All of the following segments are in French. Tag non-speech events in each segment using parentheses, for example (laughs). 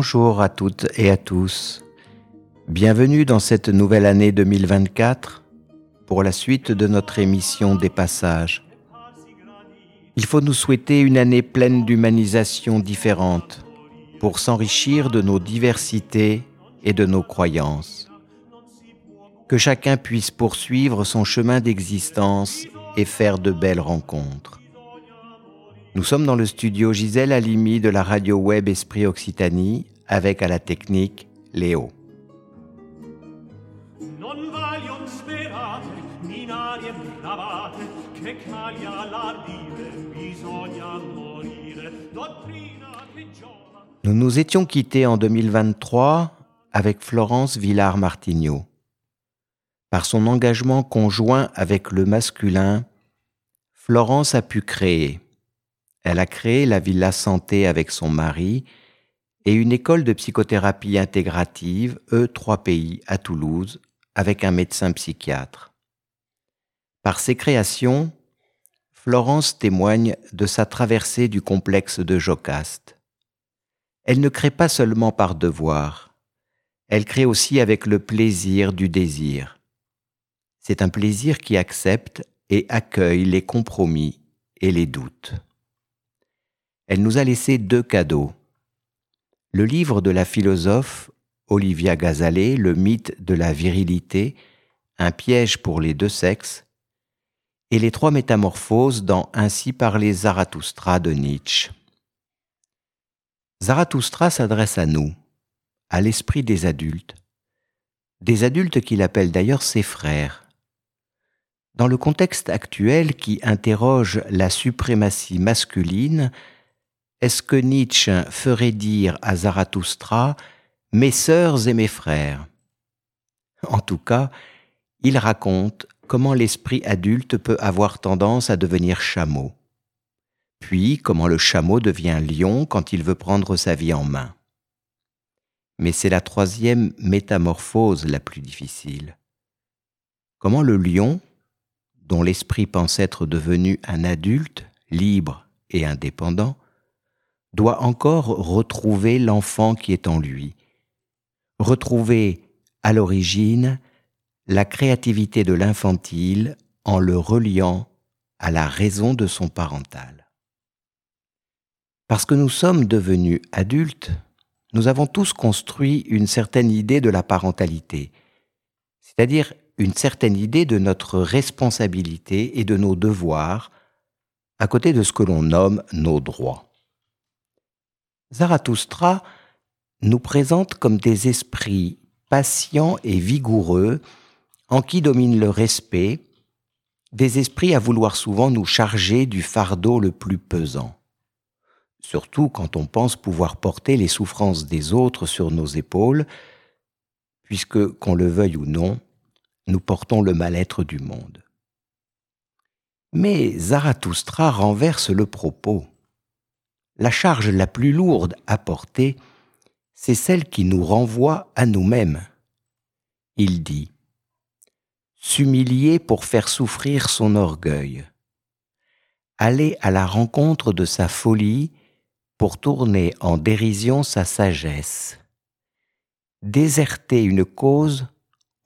Bonjour à toutes et à tous. Bienvenue dans cette nouvelle année 2024 pour la suite de notre émission des passages. Il faut nous souhaiter une année pleine d'humanisation différente pour s'enrichir de nos diversités et de nos croyances. Que chacun puisse poursuivre son chemin d'existence et faire de belles rencontres. Nous sommes dans le studio Gisèle Halimi de la radio web Esprit Occitanie avec à la technique Léo. Nous nous étions quittés en 2023 avec Florence Villard-Martignot. Par son engagement conjoint avec le masculin, Florence a pu créer. Elle a créé la Villa Santé avec son mari et une école de psychothérapie intégrative E3PI à Toulouse avec un médecin psychiatre. Par ses créations, Florence témoigne de sa traversée du complexe de Jocaste. Elle ne crée pas seulement par devoir, elle crée aussi avec le plaisir du désir. C'est un plaisir qui accepte et accueille les compromis et les doutes. Elle nous a laissé deux cadeaux. Le livre de la philosophe Olivia Gazalet, Le mythe de la virilité, un piège pour les deux sexes, et les trois métamorphoses dans Ainsi parlait Zarathustra de Nietzsche. Zarathustra s'adresse à nous, à l'esprit des adultes, des adultes qu'il appelle d'ailleurs ses frères. Dans le contexte actuel qui interroge la suprématie masculine, est-ce que Nietzsche ferait dire à Zarathustra Mes sœurs et mes frères En tout cas, il raconte comment l'esprit adulte peut avoir tendance à devenir chameau, puis comment le chameau devient lion quand il veut prendre sa vie en main. Mais c'est la troisième métamorphose la plus difficile. Comment le lion, dont l'esprit pense être devenu un adulte, libre et indépendant, doit encore retrouver l'enfant qui est en lui, retrouver à l'origine la créativité de l'infantile en le reliant à la raison de son parental. Parce que nous sommes devenus adultes, nous avons tous construit une certaine idée de la parentalité, c'est-à-dire une certaine idée de notre responsabilité et de nos devoirs, à côté de ce que l'on nomme nos droits. Zarathustra nous présente comme des esprits patients et vigoureux en qui domine le respect, des esprits à vouloir souvent nous charger du fardeau le plus pesant. Surtout quand on pense pouvoir porter les souffrances des autres sur nos épaules, puisque, qu'on le veuille ou non, nous portons le mal-être du monde. Mais Zarathustra renverse le propos. La charge la plus lourde à porter, c'est celle qui nous renvoie à nous-mêmes. Il dit S'humilier pour faire souffrir son orgueil, aller à la rencontre de sa folie pour tourner en dérision sa sagesse, déserter une cause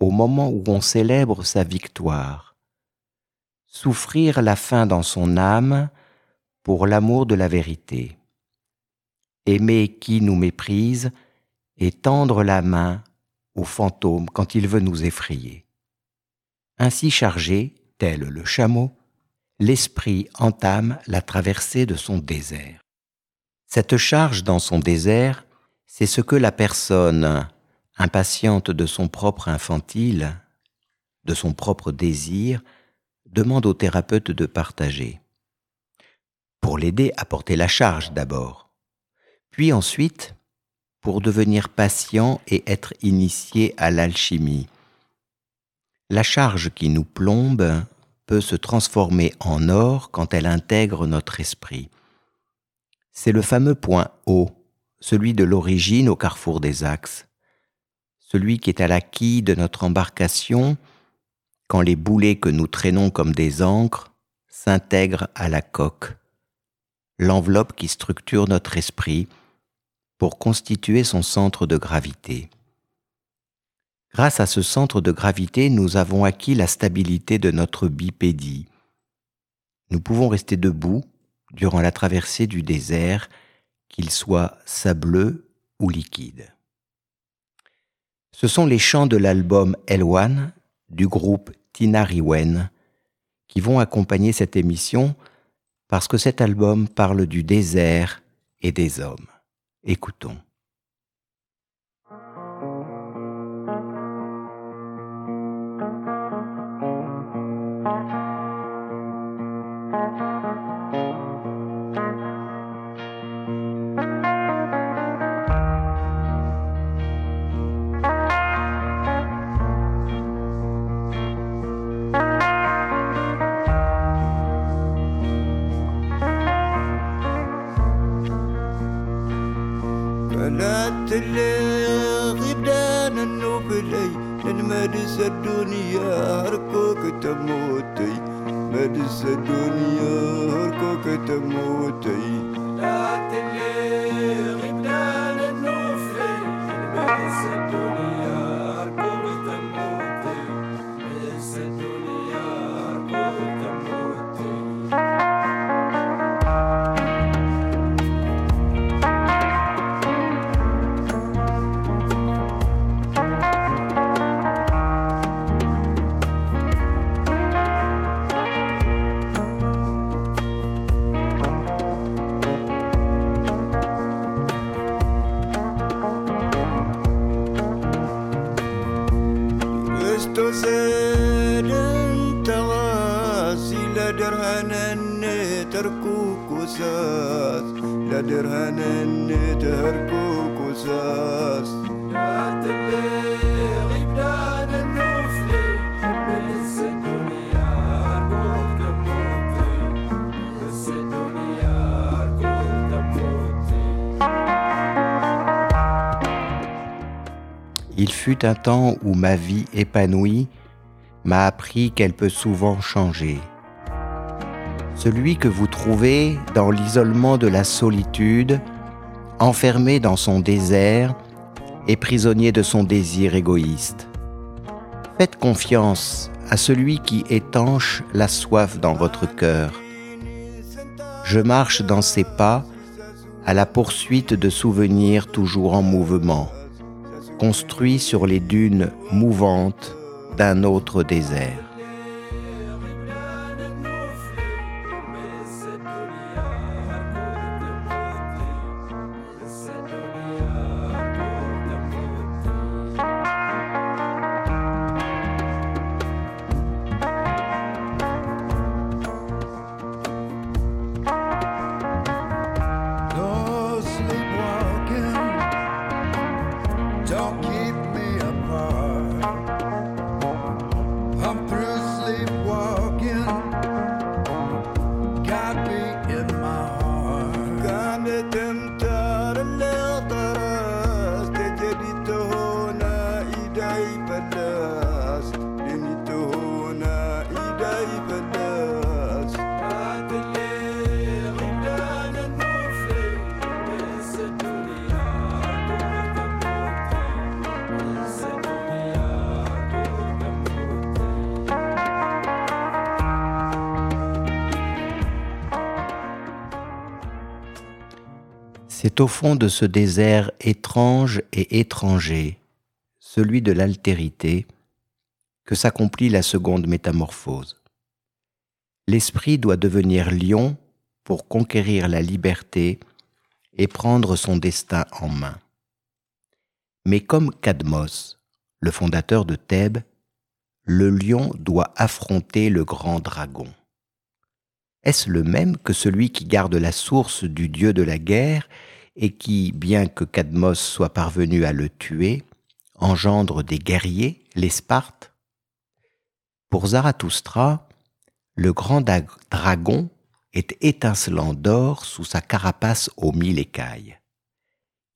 au moment où on célèbre sa victoire, souffrir la faim dans son âme pour l'amour de la vérité, aimer qui nous méprise et tendre la main au fantôme quand il veut nous effrayer. Ainsi chargé, tel le chameau, l'esprit entame la traversée de son désert. Cette charge dans son désert, c'est ce que la personne, impatiente de son propre infantile, de son propre désir, demande au thérapeute de partager. Pour l'aider à porter la charge d'abord, puis ensuite pour devenir patient et être initié à l'alchimie. La charge qui nous plombe peut se transformer en or quand elle intègre notre esprit. C'est le fameux point O, celui de l'origine au carrefour des axes. celui qui est à la quille de notre embarcation, quand les boulets que nous traînons comme des ancres s'intègrent à la coque, l'enveloppe qui structure notre esprit pour constituer son centre de gravité. Grâce à ce centre de gravité, nous avons acquis la stabilité de notre bipédie. Nous pouvons rester debout durant la traversée du désert, qu'il soit sableux ou liquide. Ce sont les chants de l'album Elwan du groupe Tinariwen qui vont accompagner cette émission parce que cet album parle du désert et des hommes. Écoutons. Il fut un temps où ma vie épanouie m'a appris qu'elle peut souvent changer. Celui que vous trouvez dans l'isolement de la solitude, enfermé dans son désert et prisonnier de son désir égoïste. Faites confiance à celui qui étanche la soif dans votre cœur. Je marche dans ses pas à la poursuite de souvenirs toujours en mouvement construit sur les dunes mouvantes d'un autre désert. C'est au fond de ce désert étrange et étranger, celui de l'altérité, que s'accomplit la seconde métamorphose. L'esprit doit devenir lion pour conquérir la liberté et prendre son destin en main. Mais comme Cadmos, le fondateur de Thèbes, le lion doit affronter le grand dragon. Est-ce le même que celui qui garde la source du dieu de la guerre et qui, bien que Cadmos soit parvenu à le tuer, engendre des guerriers, les Spartes Pour Zarathustra, le grand dragon est étincelant d'or sous sa carapace aux mille écailles.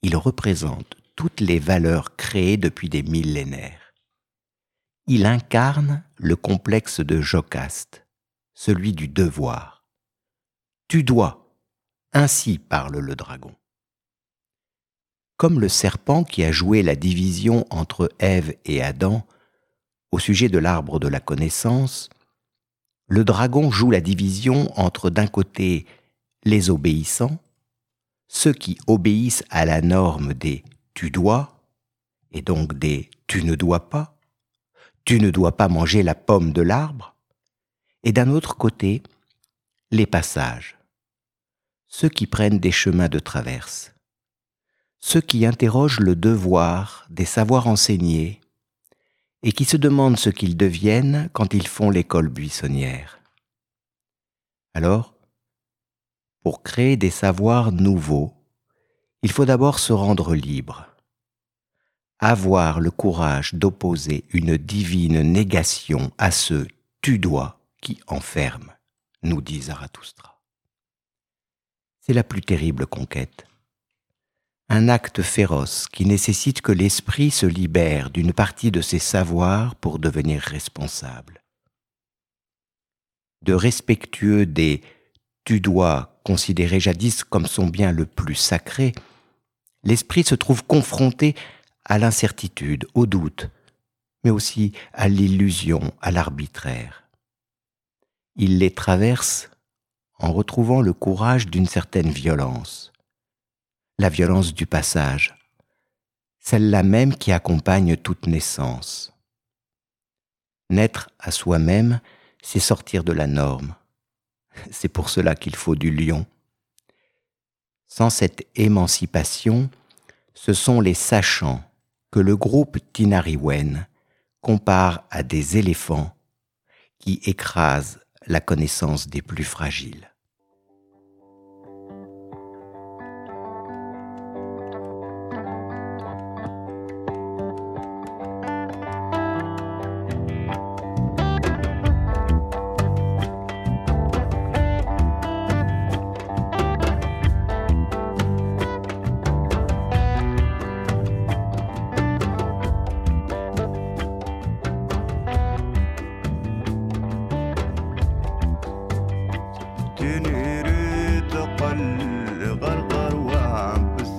Il représente toutes les valeurs créées depuis des millénaires. Il incarne le complexe de Jocaste, celui du devoir. Tu dois, ainsi parle le dragon. Comme le serpent qui a joué la division entre Ève et Adam au sujet de l'arbre de la connaissance, le dragon joue la division entre d'un côté les obéissants, ceux qui obéissent à la norme des tu dois, et donc des tu ne dois pas, tu ne dois pas manger la pomme de l'arbre, et d'un autre côté, les passages, ceux qui prennent des chemins de traverse, ceux qui interrogent le devoir des savoirs enseignés et qui se demandent ce qu'ils deviennent quand ils font l'école buissonnière. Alors, pour créer des savoirs nouveaux, il faut d'abord se rendre libre, avoir le courage d'opposer une divine négation à ce tu dois qui enferme, nous dit Zarathustra. C'est la plus terrible conquête. Un acte féroce qui nécessite que l'esprit se libère d'une partie de ses savoirs pour devenir responsable. De respectueux des tu dois considéré jadis comme son bien le plus sacré, l'esprit se trouve confronté à l'incertitude, au doute, mais aussi à l'illusion, à l'arbitraire. Il les traverse en retrouvant le courage d'une certaine violence, la violence du passage, celle-là même qui accompagne toute naissance. Naître à soi-même, c'est sortir de la norme, (laughs) c'est pour cela qu'il faut du lion. Sans cette émancipation, ce sont les sachants que le groupe Tinariwen compare à des éléphants qui écrasent la connaissance des plus fragiles. Trump was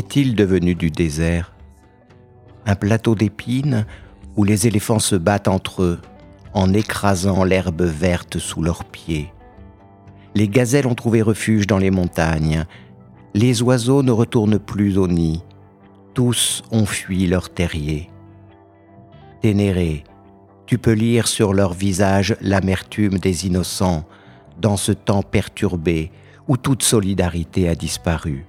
Qu'est-il devenu du désert? Un plateau d'épines où les éléphants se battent entre eux en écrasant l'herbe verte sous leurs pieds. Les gazelles ont trouvé refuge dans les montagnes. Les oiseaux ne retournent plus au nid. Tous ont fui leur terrier. Ténéré, tu peux lire sur leur visage l'amertume des innocents dans ce temps perturbé où toute solidarité a disparu.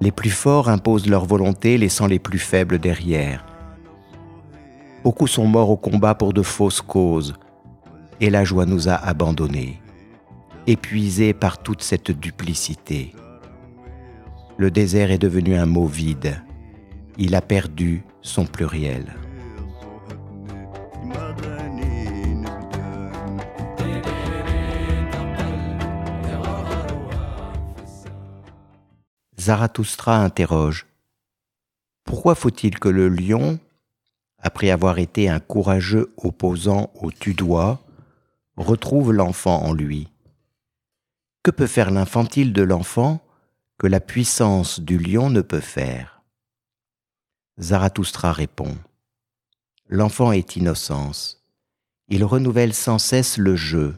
Les plus forts imposent leur volonté, laissant les plus faibles derrière. Beaucoup sont morts au combat pour de fausses causes, et la joie nous a abandonnés, épuisés par toute cette duplicité. Le désert est devenu un mot vide, il a perdu son pluriel. Zarathustra interroge Pourquoi faut-il que le lion, après avoir été un courageux opposant au tudois, retrouve l'enfant en lui? Que peut faire l'infantile de l'enfant que la puissance du lion ne peut faire? Zarathustra répond L'enfant est innocence. Il renouvelle sans cesse le jeu,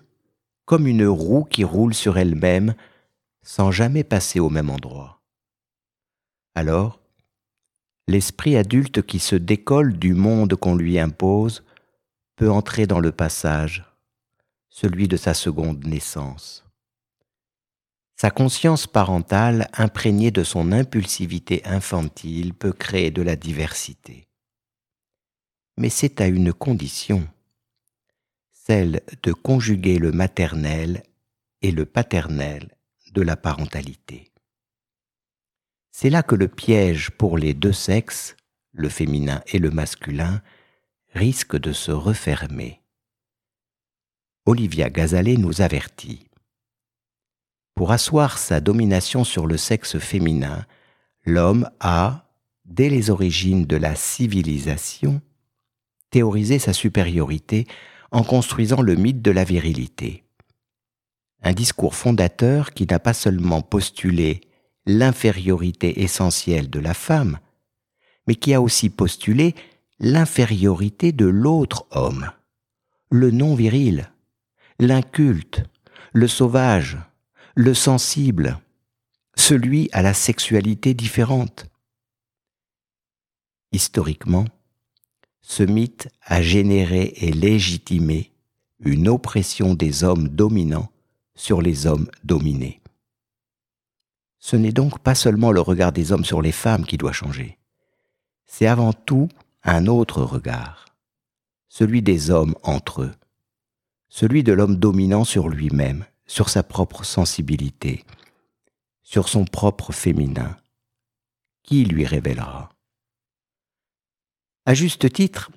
comme une roue qui roule sur elle-même sans jamais passer au même endroit. Alors, l'esprit adulte qui se décolle du monde qu'on lui impose peut entrer dans le passage, celui de sa seconde naissance. Sa conscience parentale, imprégnée de son impulsivité infantile, peut créer de la diversité. Mais c'est à une condition, celle de conjuguer le maternel et le paternel de la parentalité. C'est là que le piège pour les deux sexes, le féminin et le masculin, risque de se refermer. Olivia Gazalet nous avertit. Pour asseoir sa domination sur le sexe féminin, l'homme a, dès les origines de la civilisation, théorisé sa supériorité en construisant le mythe de la virilité. Un discours fondateur qui n'a pas seulement postulé l'infériorité essentielle de la femme, mais qui a aussi postulé l'infériorité de l'autre homme, le non viril, l'inculte, le sauvage, le sensible, celui à la sexualité différente. Historiquement, ce mythe a généré et légitimé une oppression des hommes dominants sur les hommes dominés. Ce n'est donc pas seulement le regard des hommes sur les femmes qui doit changer, c'est avant tout un autre regard, celui des hommes entre eux, celui de l'homme dominant sur lui-même, sur sa propre sensibilité, sur son propre féminin. Qui lui révélera? À juste titre,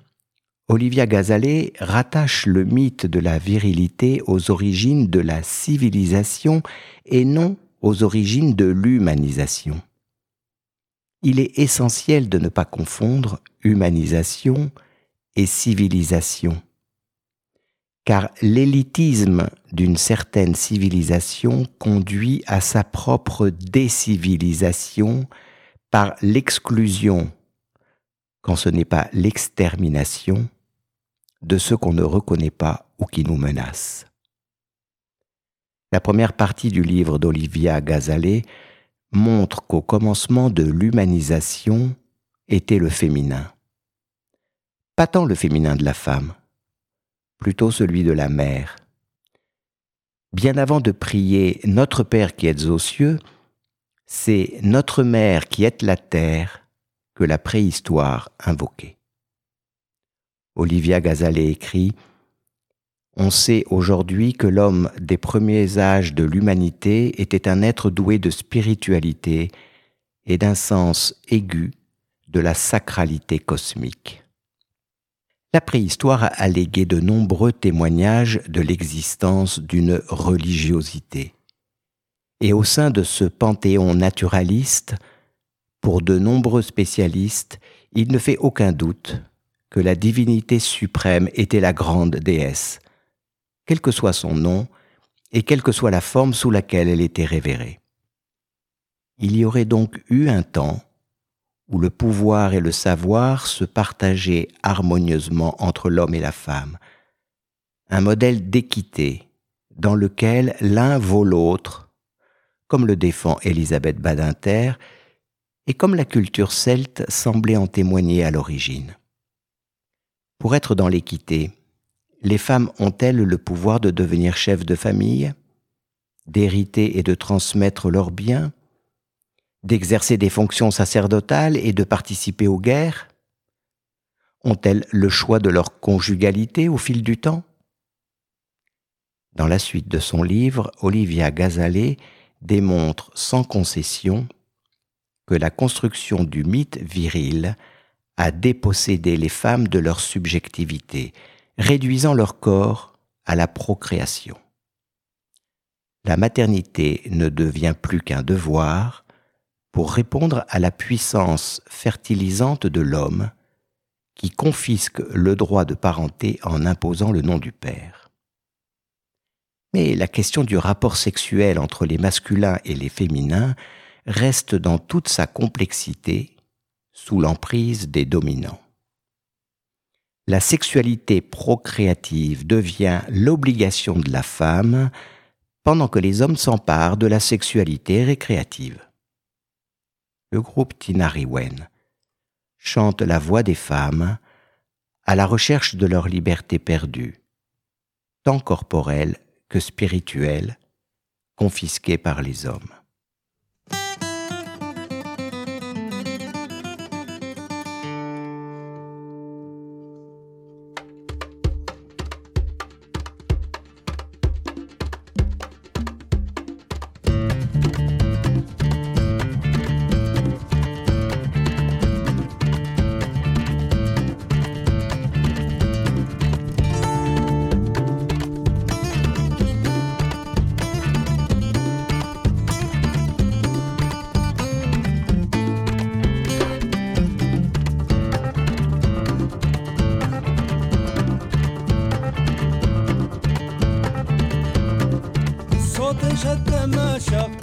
Olivia Gazalet rattache le mythe de la virilité aux origines de la civilisation et non aux origines de l'humanisation. Il est essentiel de ne pas confondre humanisation et civilisation, car l'élitisme d'une certaine civilisation conduit à sa propre décivilisation par l'exclusion, quand ce n'est pas l'extermination, de ceux qu'on ne reconnaît pas ou qui nous menacent. La première partie du livre d'Olivia Gazalet montre qu'au commencement de l'humanisation était le féminin. Pas tant le féminin de la femme, plutôt celui de la mère. Bien avant de prier Notre Père qui êtes aux cieux, c'est Notre Mère qui êtes la terre que la préhistoire invoquait. Olivia Gazalet écrit on sait aujourd'hui que l'homme des premiers âges de l'humanité était un être doué de spiritualité et d'un sens aigu de la sacralité cosmique. La préhistoire a allégué de nombreux témoignages de l'existence d'une religiosité. Et au sein de ce panthéon naturaliste, pour de nombreux spécialistes, il ne fait aucun doute que la divinité suprême était la grande déesse, quel que soit son nom et quelle que soit la forme sous laquelle elle était révérée. Il y aurait donc eu un temps où le pouvoir et le savoir se partageaient harmonieusement entre l'homme et la femme, un modèle d'équité dans lequel l'un vaut l'autre, comme le défend Elisabeth Badinter, et comme la culture celte semblait en témoigner à l'origine. Pour être dans l'équité, les femmes ont-elles le pouvoir de devenir chefs de famille, d'hériter et de transmettre leurs biens, d'exercer des fonctions sacerdotales et de participer aux guerres? Ont-elles le choix de leur conjugalité au fil du temps? Dans la suite de son livre, Olivia Gazalet démontre sans concession que la construction du mythe viril a dépossédé les femmes de leur subjectivité, réduisant leur corps à la procréation. La maternité ne devient plus qu'un devoir, pour répondre à la puissance fertilisante de l'homme qui confisque le droit de parenté en imposant le nom du père. Mais la question du rapport sexuel entre les masculins et les féminins reste dans toute sa complexité sous l'emprise des dominants. La sexualité procréative devient l'obligation de la femme pendant que les hommes s'emparent de la sexualité récréative. Le groupe Tinariwen chante la voix des femmes à la recherche de leur liberté perdue, tant corporelle que spirituelle, confisquée par les hommes. pressure.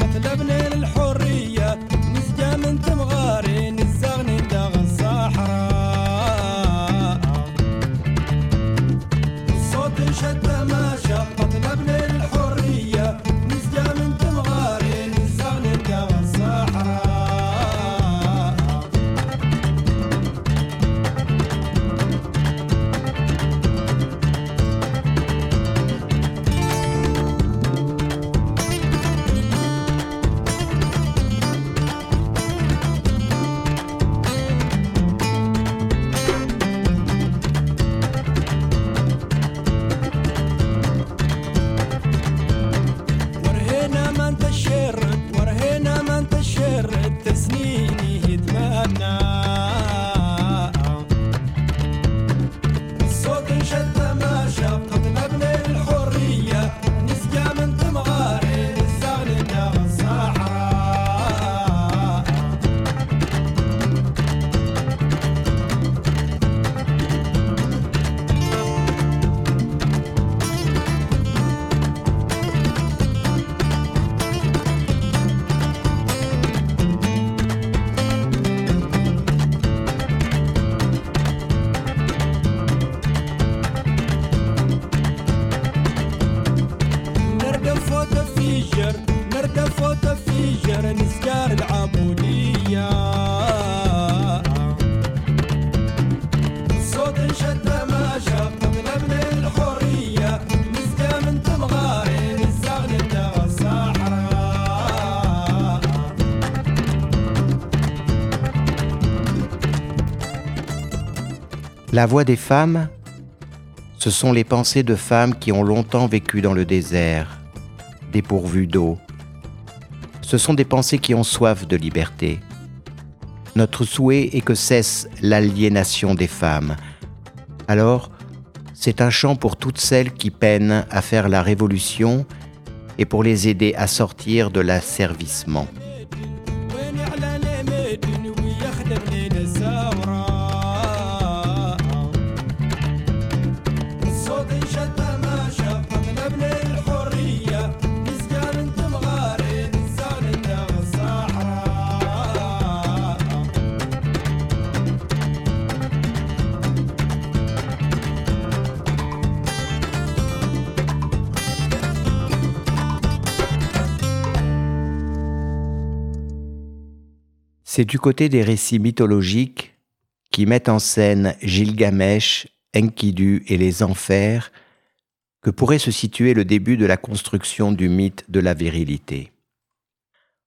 La voix des femmes, ce sont les pensées de femmes qui ont longtemps vécu dans le désert, dépourvues d'eau. Ce sont des pensées qui ont soif de liberté. Notre souhait est que cesse l'aliénation des femmes. Alors, c'est un chant pour toutes celles qui peinent à faire la révolution et pour les aider à sortir de l'asservissement. C'est du côté des récits mythologiques qui mettent en scène Gilgamesh, Enkidu et les enfers que pourrait se situer le début de la construction du mythe de la virilité.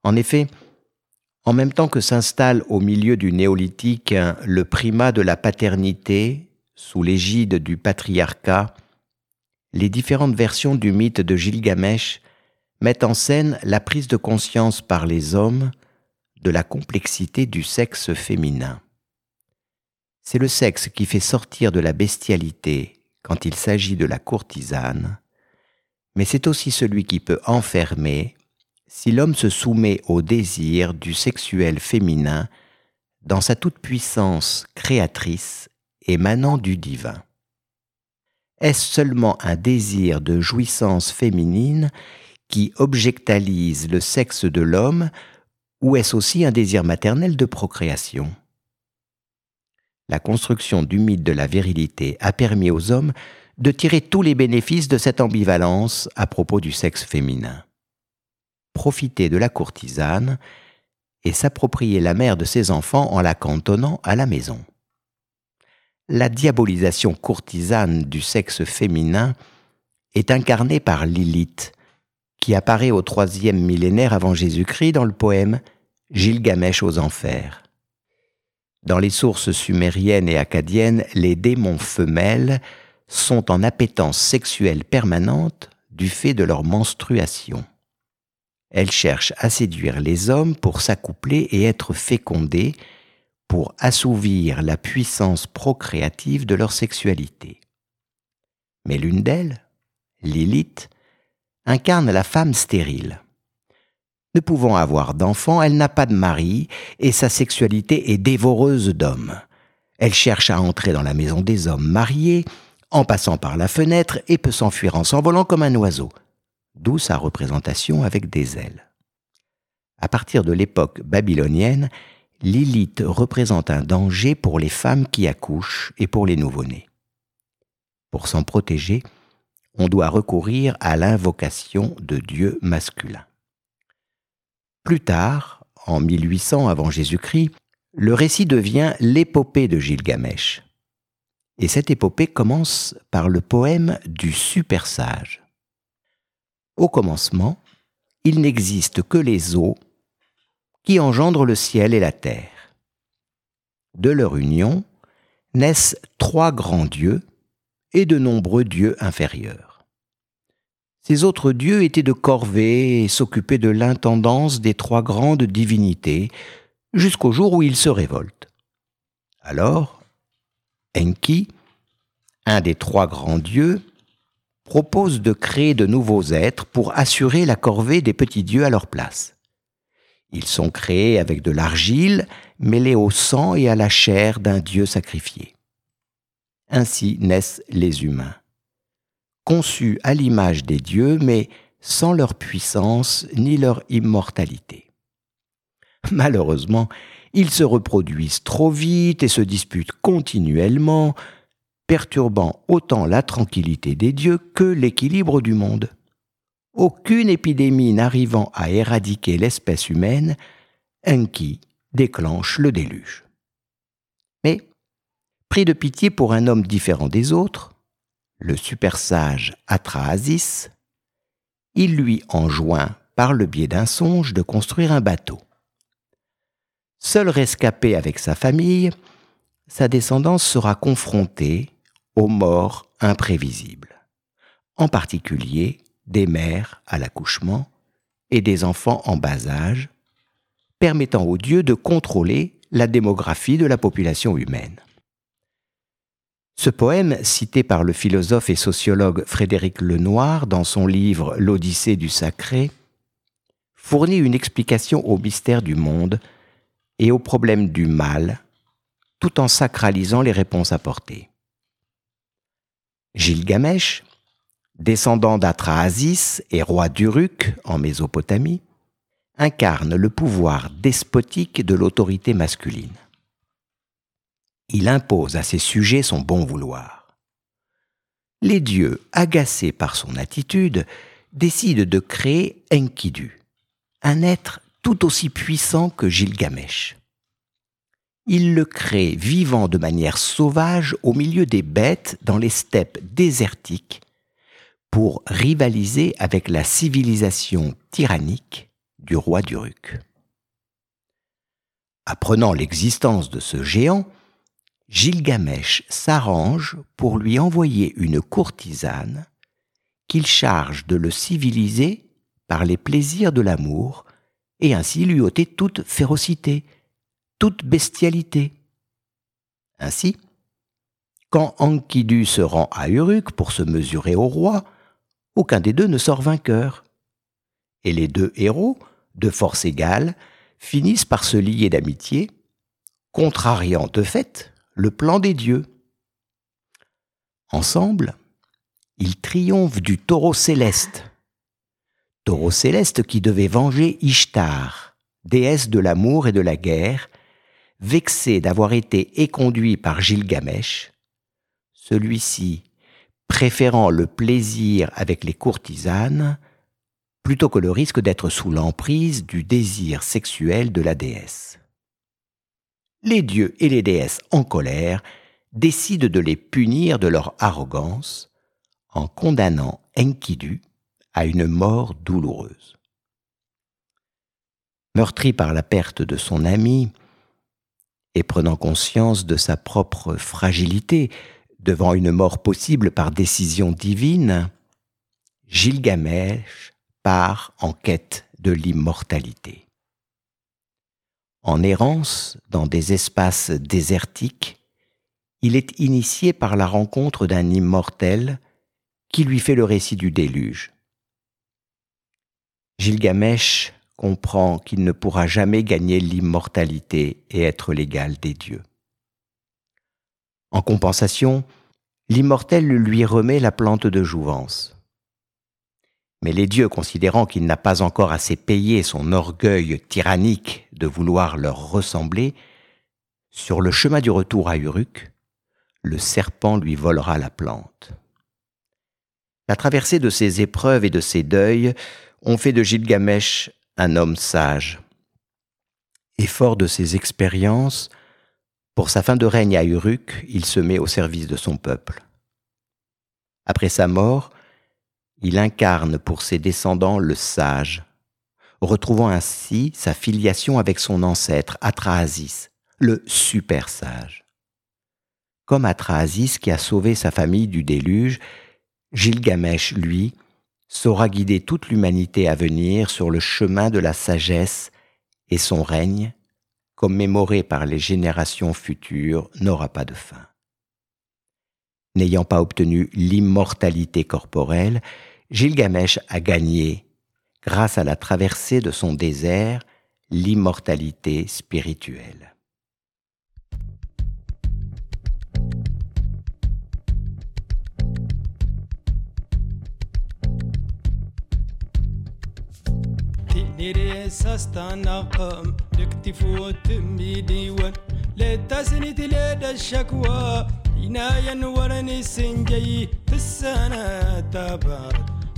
En effet, en même temps que s'installe au milieu du néolithique le primat de la paternité sous l'égide du patriarcat, les différentes versions du mythe de Gilgamesh mettent en scène la prise de conscience par les hommes de la complexité du sexe féminin. C'est le sexe qui fait sortir de la bestialité quand il s'agit de la courtisane, mais c'est aussi celui qui peut enfermer si l'homme se soumet au désir du sexuel féminin dans sa toute-puissance créatrice émanant du divin. Est-ce seulement un désir de jouissance féminine qui objectalise le sexe de l'homme ou est-ce aussi un désir maternel de procréation? La construction du mythe de la virilité a permis aux hommes de tirer tous les bénéfices de cette ambivalence à propos du sexe féminin. Profiter de la courtisane et s'approprier la mère de ses enfants en la cantonnant à la maison. La diabolisation courtisane du sexe féminin est incarnée par Lilith, qui apparaît au troisième millénaire avant Jésus-Christ dans le poème Gilgamesh aux enfers. Dans les sources sumériennes et acadiennes, les démons femelles sont en appétence sexuelle permanente du fait de leur menstruation. Elles cherchent à séduire les hommes pour s'accoupler et être fécondées, pour assouvir la puissance procréative de leur sexualité. Mais l'une d'elles, Lilith, incarne la femme stérile. Ne pouvant avoir d'enfant, elle n'a pas de mari et sa sexualité est dévoreuse d'hommes. Elle cherche à entrer dans la maison des hommes mariés en passant par la fenêtre et peut s'enfuir en s'envolant comme un oiseau, d'où sa représentation avec des ailes. À partir de l'époque babylonienne, Lilith représente un danger pour les femmes qui accouchent et pour les nouveau-nés. Pour s'en protéger, on doit recourir à l'invocation de dieux masculins. Plus tard, en 1800 avant Jésus-Christ, le récit devient l'épopée de Gilgamesh. Et cette épopée commence par le poème du super sage. Au commencement, il n'existe que les eaux qui engendrent le ciel et la terre. De leur union naissent trois grands dieux et de nombreux dieux inférieurs. Ces autres dieux étaient de corvée et s'occupaient de l'intendance des trois grandes divinités jusqu'au jour où ils se révoltent. Alors, Enki, un des trois grands dieux, propose de créer de nouveaux êtres pour assurer la corvée des petits dieux à leur place. Ils sont créés avec de l'argile mêlée au sang et à la chair d'un dieu sacrifié. Ainsi naissent les humains, conçus à l'image des dieux, mais sans leur puissance ni leur immortalité. Malheureusement, ils se reproduisent trop vite et se disputent continuellement, perturbant autant la tranquillité des dieux que l'équilibre du monde. Aucune épidémie n'arrivant à éradiquer l'espèce humaine, Enki déclenche le déluge. Mais, pris de pitié pour un homme différent des autres, le super sage Atrahasis, il lui enjoint, par le biais d'un songe, de construire un bateau. Seul rescapé avec sa famille, sa descendance sera confrontée aux morts imprévisibles, en particulier des mères à l'accouchement et des enfants en bas âge, permettant aux dieux de contrôler la démographie de la population humaine. Ce poème, cité par le philosophe et sociologue Frédéric Lenoir dans son livre L'Odyssée du sacré, fournit une explication au mystère du monde et au problème du mal, tout en sacralisant les réponses apportées. Gilgamesh, descendant d'Atrahasis et roi d'Uruk en Mésopotamie, incarne le pouvoir despotique de l'autorité masculine. Il impose à ses sujets son bon vouloir. Les dieux, agacés par son attitude, décident de créer Enkidu, un être tout aussi puissant que Gilgamesh. Il le crée vivant de manière sauvage au milieu des bêtes dans les steppes désertiques pour rivaliser avec la civilisation tyrannique du roi d'Uruk. Apprenant l'existence de ce géant, Gilgamesh s'arrange pour lui envoyer une courtisane qu'il charge de le civiliser par les plaisirs de l'amour et ainsi lui ôter toute férocité, toute bestialité. Ainsi, quand Enkidu se rend à Uruk pour se mesurer au roi, aucun des deux ne sort vainqueur. et les deux héros, de force égale, finissent par se lier d'amitié, contrariant de fait le plan des dieux. Ensemble, ils triomphent du taureau céleste, taureau céleste qui devait venger Ishtar, déesse de l'amour et de la guerre, vexé d'avoir été éconduit par Gilgamesh, celui-ci préférant le plaisir avec les courtisanes plutôt que le risque d'être sous l'emprise du désir sexuel de la déesse. Les dieux et les déesses en colère décident de les punir de leur arrogance en condamnant Enkidu à une mort douloureuse. Meurtri par la perte de son ami, et prenant conscience de sa propre fragilité devant une mort possible par décision divine, Gilgamesh part en quête de l'immortalité. En errance dans des espaces désertiques, il est initié par la rencontre d'un immortel qui lui fait le récit du déluge. Gilgamesh comprend qu'il ne pourra jamais gagner l'immortalité et être l'égal des dieux. En compensation, l'immortel lui remet la plante de jouvence. Mais les dieux, considérant qu'il n'a pas encore assez payé son orgueil tyrannique de vouloir leur ressembler, sur le chemin du retour à Uruk, le serpent lui volera la plante. La traversée de ces épreuves et de ces deuils ont fait de Gilgamesh un homme sage. Et fort de ses expériences, pour sa fin de règne à Uruk, il se met au service de son peuple. Après sa mort, il incarne pour ses descendants le sage, retrouvant ainsi sa filiation avec son ancêtre Atrahasis, le super sage. Comme Atrahasis qui a sauvé sa famille du déluge, Gilgamesh, lui, saura guider toute l'humanité à venir sur le chemin de la sagesse et son règne, commémoré par les générations futures, n'aura pas de fin. N'ayant pas obtenu l'immortalité corporelle, Gilgamesh a gagné, grâce à la traversée de son désert, l'immortalité spirituelle.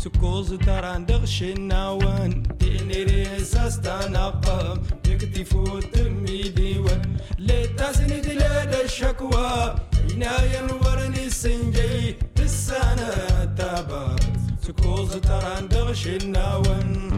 سكوز تراندغ شناوان تيني ريساس تنقم يكتي فوت دمي ديوان لتاسني دلاد الشكوى عناية ورني سنجي السنة تابا سكوز تراندغ شناوان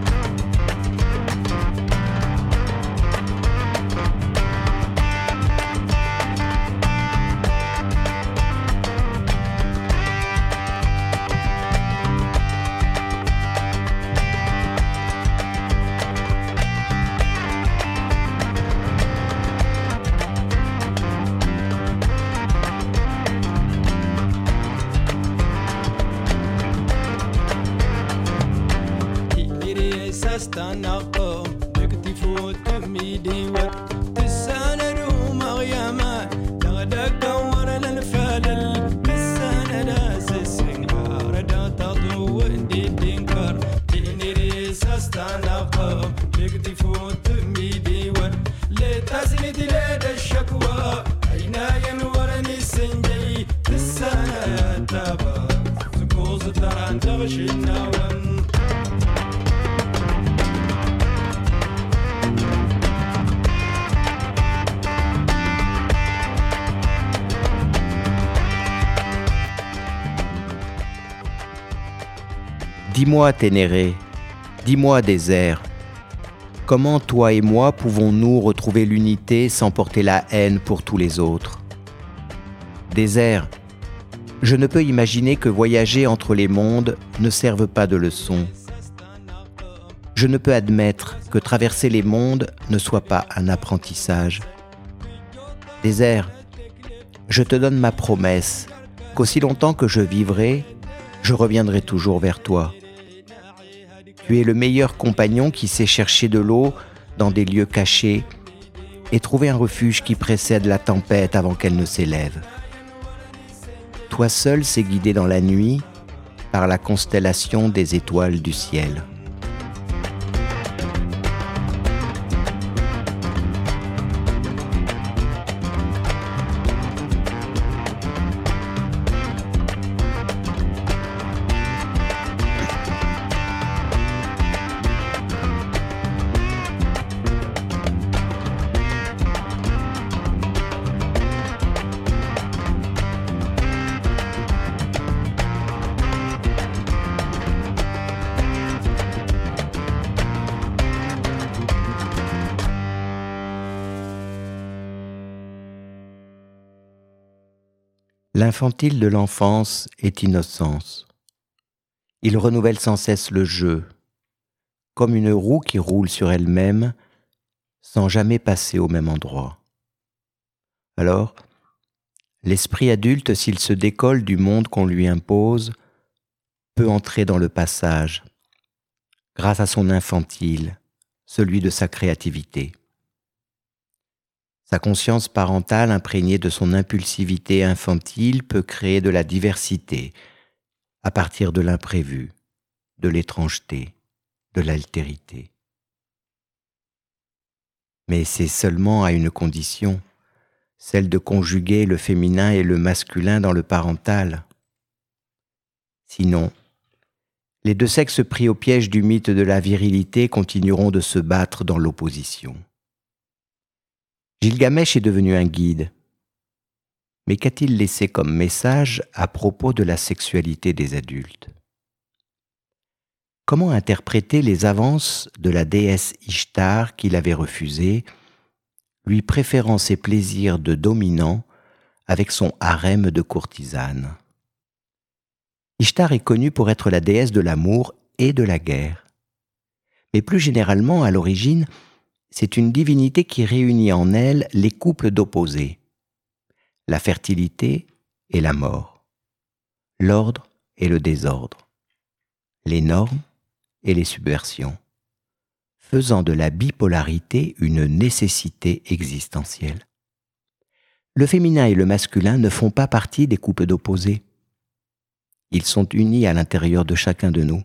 Dis-moi, Ténéré, dis-moi, désert, comment toi et moi pouvons-nous retrouver l'unité sans porter la haine pour tous les autres? Désert, je ne peux imaginer que voyager entre les mondes ne serve pas de leçon. Je ne peux admettre que traverser les mondes ne soit pas un apprentissage. Désert, je te donne ma promesse qu'aussi longtemps que je vivrai, je reviendrai toujours vers toi Tu es le meilleur compagnon qui sait chercher de l'eau dans des lieux cachés et trouver un refuge qui précède la tempête avant qu'elle ne s'élève. Toi seul sais guider dans la nuit par la constellation des étoiles du ciel. L'infantile de l'enfance est innocence. Il renouvelle sans cesse le jeu, comme une roue qui roule sur elle-même sans jamais passer au même endroit. Alors, l'esprit adulte, s'il se décolle du monde qu'on lui impose, peut entrer dans le passage, grâce à son infantile, celui de sa créativité. Sa conscience parentale imprégnée de son impulsivité infantile peut créer de la diversité à partir de l'imprévu, de l'étrangeté, de l'altérité. Mais c'est seulement à une condition, celle de conjuguer le féminin et le masculin dans le parental. Sinon, les deux sexes pris au piège du mythe de la virilité continueront de se battre dans l'opposition. Gilgamesh est devenu un guide. Mais qu'a-t-il laissé comme message à propos de la sexualité des adultes? Comment interpréter les avances de la déesse Ishtar qu'il avait refusées, lui préférant ses plaisirs de dominant avec son harem de courtisanes? Ishtar est connue pour être la déesse de l'amour et de la guerre. Mais plus généralement, à l'origine, c'est une divinité qui réunit en elle les couples d'opposés, la fertilité et la mort, l'ordre et le désordre, les normes et les subversions, faisant de la bipolarité une nécessité existentielle. Le féminin et le masculin ne font pas partie des couples d'opposés. Ils sont unis à l'intérieur de chacun de nous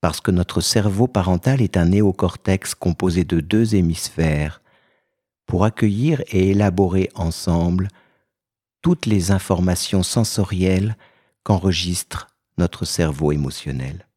parce que notre cerveau parental est un néocortex composé de deux hémisphères pour accueillir et élaborer ensemble toutes les informations sensorielles qu'enregistre notre cerveau émotionnel.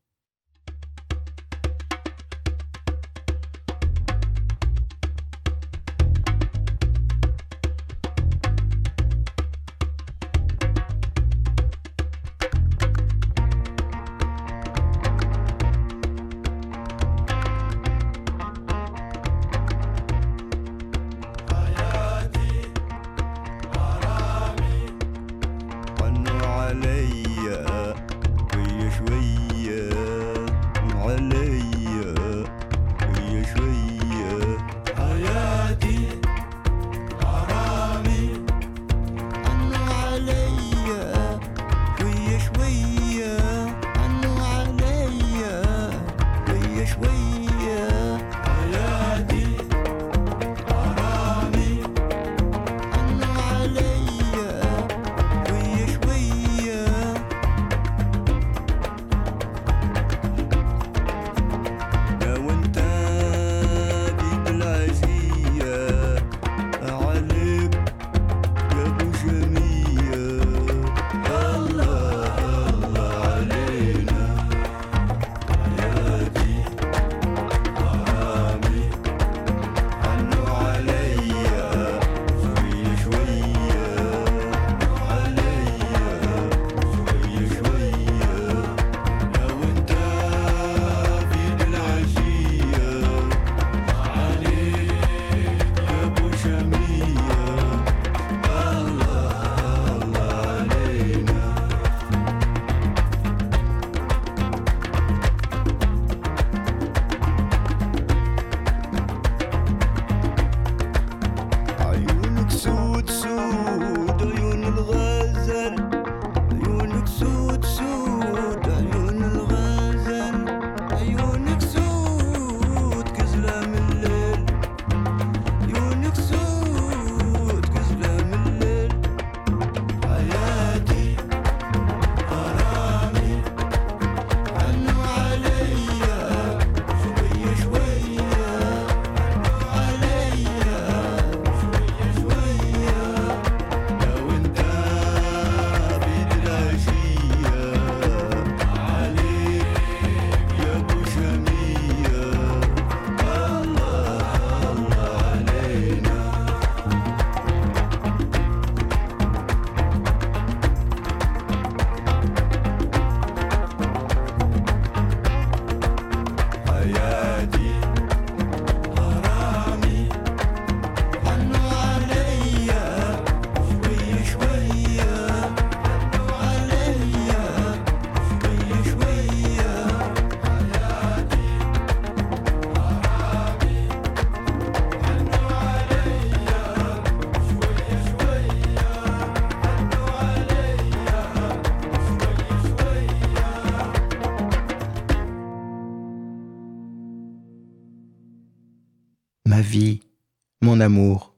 Mon amour,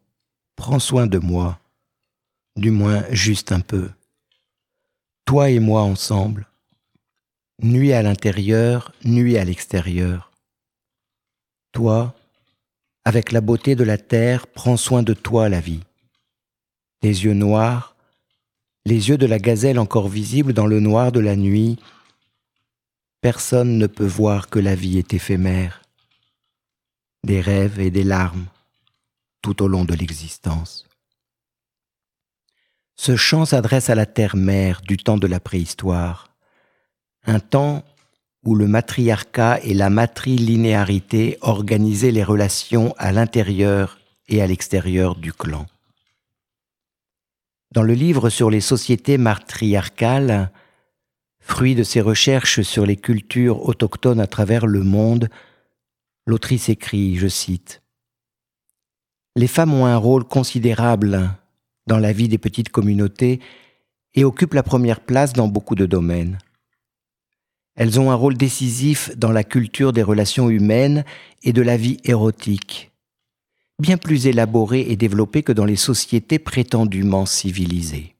prends soin de moi, du moins juste un peu. Toi et moi ensemble, nuit à l'intérieur, nuit à l'extérieur. Toi, avec la beauté de la terre, prends soin de toi, la vie. Tes yeux noirs, les yeux de la gazelle encore visibles dans le noir de la nuit, personne ne peut voir que la vie est éphémère. Des rêves et des larmes tout au long de l'existence. Ce chant s'adresse à la terre-mère du temps de la préhistoire, un temps où le matriarcat et la matrilinéarité organisaient les relations à l'intérieur et à l'extérieur du clan. Dans le livre sur les sociétés matriarcales, fruit de ses recherches sur les cultures autochtones à travers le monde, l'autrice écrit, je cite, Les femmes ont un rôle considérable dans la vie des petites communautés et occupent la première place dans beaucoup de domaines. Elles ont un rôle décisif dans la culture des relations humaines et de la vie érotique, bien plus élaborée et développée que dans les sociétés prétendument civilisées.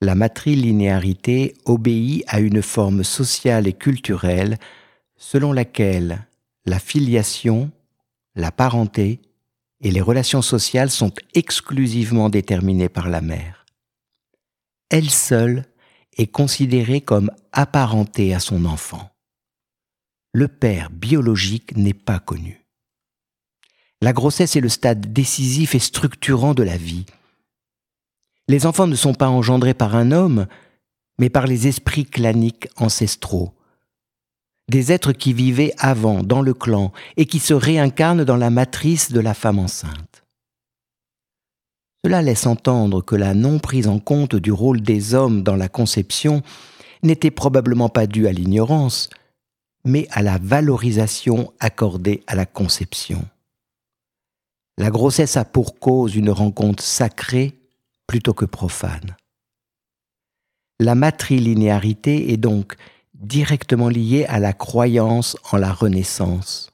La matrilinéarité obéit à une forme sociale et culturelle selon laquelle la filiation, la parenté et les relations sociales sont exclusivement déterminées par la mère. Elle seule est considérée comme apparentée à son enfant. Le père biologique n'est pas connu. La grossesse est le stade décisif et structurant de la vie. Les enfants ne sont pas engendrés par un homme, mais par les esprits claniques ancestraux. Des êtres qui vivaient avant dans le clan et qui se réincarnent dans la matrice de la femme enceinte. Cela laisse entendre que la non prise en compte du rôle des hommes dans la conception n'était probablement pas due à l'ignorance, mais à la valorisation accordée à la conception. La grossesse a pour cause une rencontre sacrée plutôt que profane. La matrilinéarité est donc directement liée à la croyance en la renaissance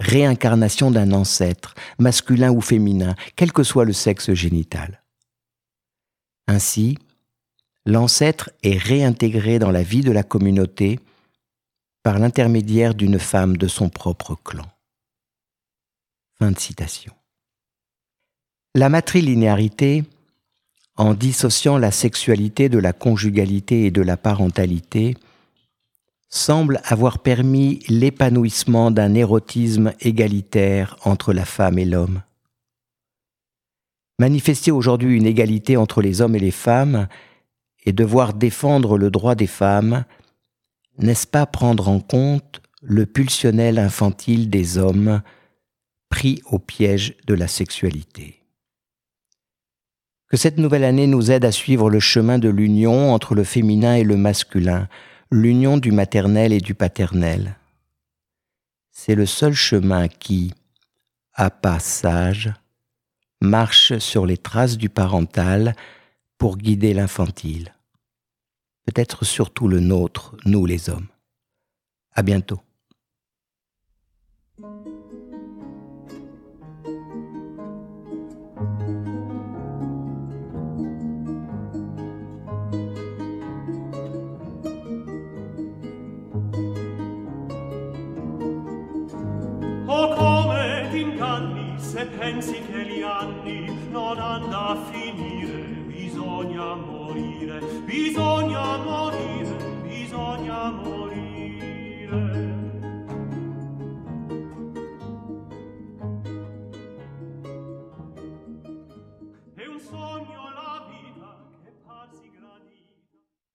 réincarnation d'un ancêtre, masculin ou féminin, quel que soit le sexe génital. Ainsi, l'ancêtre est réintégré dans la vie de la communauté par l'intermédiaire d'une femme de son propre clan. Fin de citation. La matrilinéarité, en dissociant la sexualité de la conjugalité et de la parentalité, semble avoir permis l'épanouissement d'un érotisme égalitaire entre la femme et l'homme. Manifester aujourd'hui une égalité entre les hommes et les femmes et devoir défendre le droit des femmes, n'est-ce pas prendre en compte le pulsionnel infantile des hommes pris au piège de la sexualité? Que cette nouvelle année nous aide à suivre le chemin de l'union entre le féminin et le masculin, l'union du maternel et du paternel. C'est le seul chemin qui, à pas sage, marche sur les traces du parental pour guider l'infantile. Peut-être surtout le nôtre, nous les hommes. À bientôt. gli anni, se pensi che gli anni non hanno a finire, bisogna morire, bisogna morire, bisogna morire.